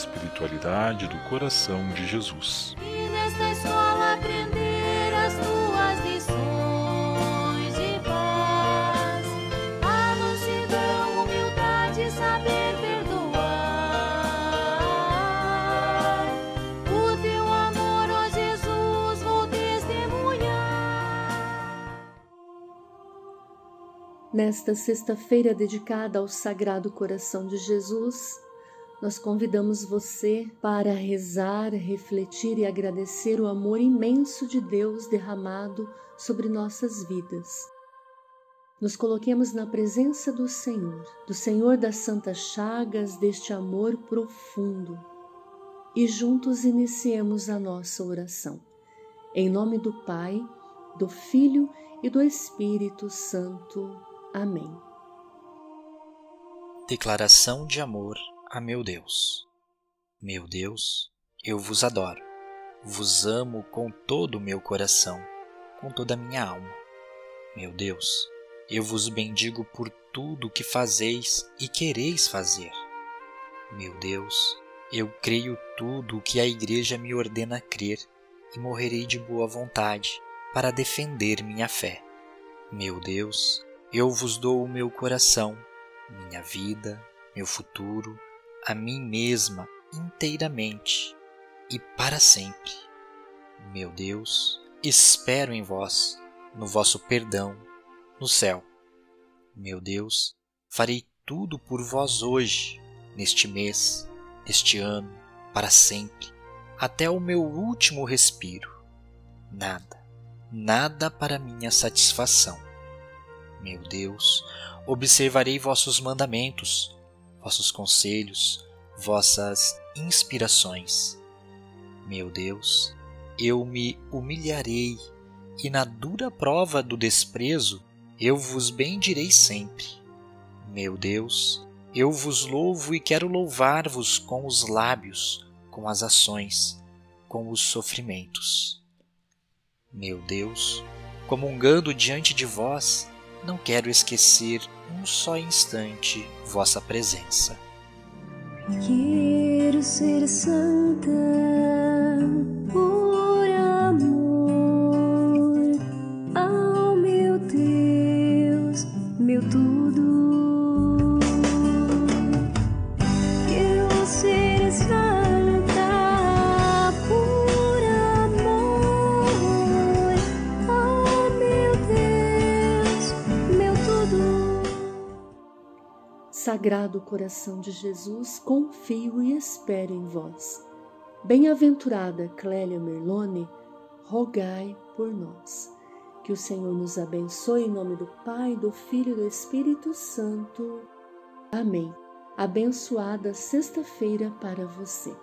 espiritualidade do coração de Jesus. E nesta escola aprender as tuas lições de paz, a mansidão, humildade, saber perdoar. O teu amor, ó Jesus, vou testemunhar. Nesta sexta-feira dedicada ao Sagrado Coração de Jesus, nós convidamos você para rezar, refletir e agradecer o amor imenso de Deus derramado sobre nossas vidas. Nos coloquemos na presença do Senhor, do Senhor das Santas Chagas, deste amor profundo, e juntos iniciemos a nossa oração. Em nome do Pai, do Filho e do Espírito Santo. Amém. Declaração de amor a meu Deus. Meu Deus, eu vos adoro, vos amo com todo o meu coração, com toda a minha alma. Meu Deus, eu vos bendigo por tudo o que fazeis e quereis fazer. Meu Deus, eu creio tudo o que a Igreja me ordena crer e morrerei de boa vontade para defender minha fé. Meu Deus, eu vos dou o meu coração, minha vida, meu futuro, a mim mesma inteiramente e para sempre. Meu Deus, espero em vós, no vosso perdão, no céu. Meu Deus, farei tudo por vós hoje, neste mês, neste ano, para sempre, até o meu último respiro. Nada, nada para minha satisfação. Meu Deus, observarei vossos mandamentos, vossos conselhos, vossas inspirações. Meu Deus, eu me humilharei e na dura prova do desprezo eu vos bendirei sempre. Meu Deus, eu vos louvo e quero louvar-vos com os lábios, com as ações, com os sofrimentos. Meu Deus, comungando diante de vós, não quero esquecer um só instante vossa presença. Quero ser santa por amor ao meu Deus, meu tudo. Sagrado coração de Jesus, confio e espero em vós. Bem-aventurada Clélia Merlone, rogai por nós. Que o Senhor nos abençoe em nome do Pai, do Filho e do Espírito Santo. Amém. Abençoada sexta-feira para você.